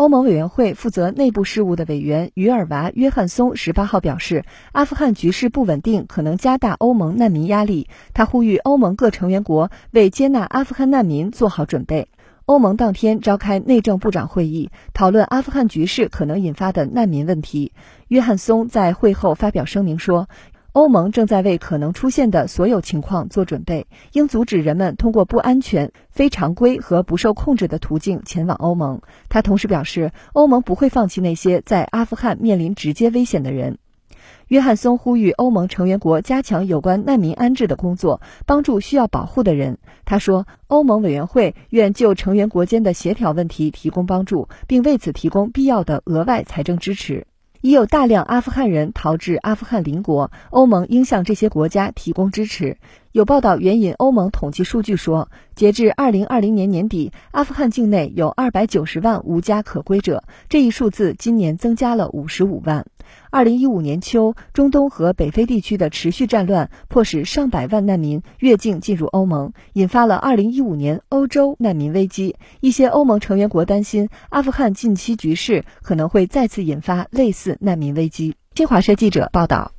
欧盟委员会负责内部事务的委员于尔娃·约翰松十八号表示，阿富汗局势不稳定可能加大欧盟难民压力。他呼吁欧盟各成员国为接纳阿富汗难民做好准备。欧盟当天召开内政部长会议，讨论阿富汗局势可能引发的难民问题。约翰松在会后发表声明说。欧盟正在为可能出现的所有情况做准备，应阻止人们通过不安全、非常规和不受控制的途径前往欧盟。他同时表示，欧盟不会放弃那些在阿富汗面临直接危险的人。约翰松呼吁欧盟成员国加强有关难民安置的工作，帮助需要保护的人。他说，欧盟委员会愿就成员国间的协调问题提供帮助，并为此提供必要的额外财政支持。已有大量阿富汗人逃至阿富汗邻国，欧盟应向这些国家提供支持。有报道援引欧盟统计数据说，截至二零二零年年底，阿富汗境内有二百九十万无家可归者，这一数字今年增加了五十五万。二零一五年秋，中东和北非地区的持续战乱迫使上百万难民越境进入欧盟，引发了二零一五年欧洲难民危机。一些欧盟成员国担心，阿富汗近期局势可能会再次引发类似难民危机。新华社记者报道。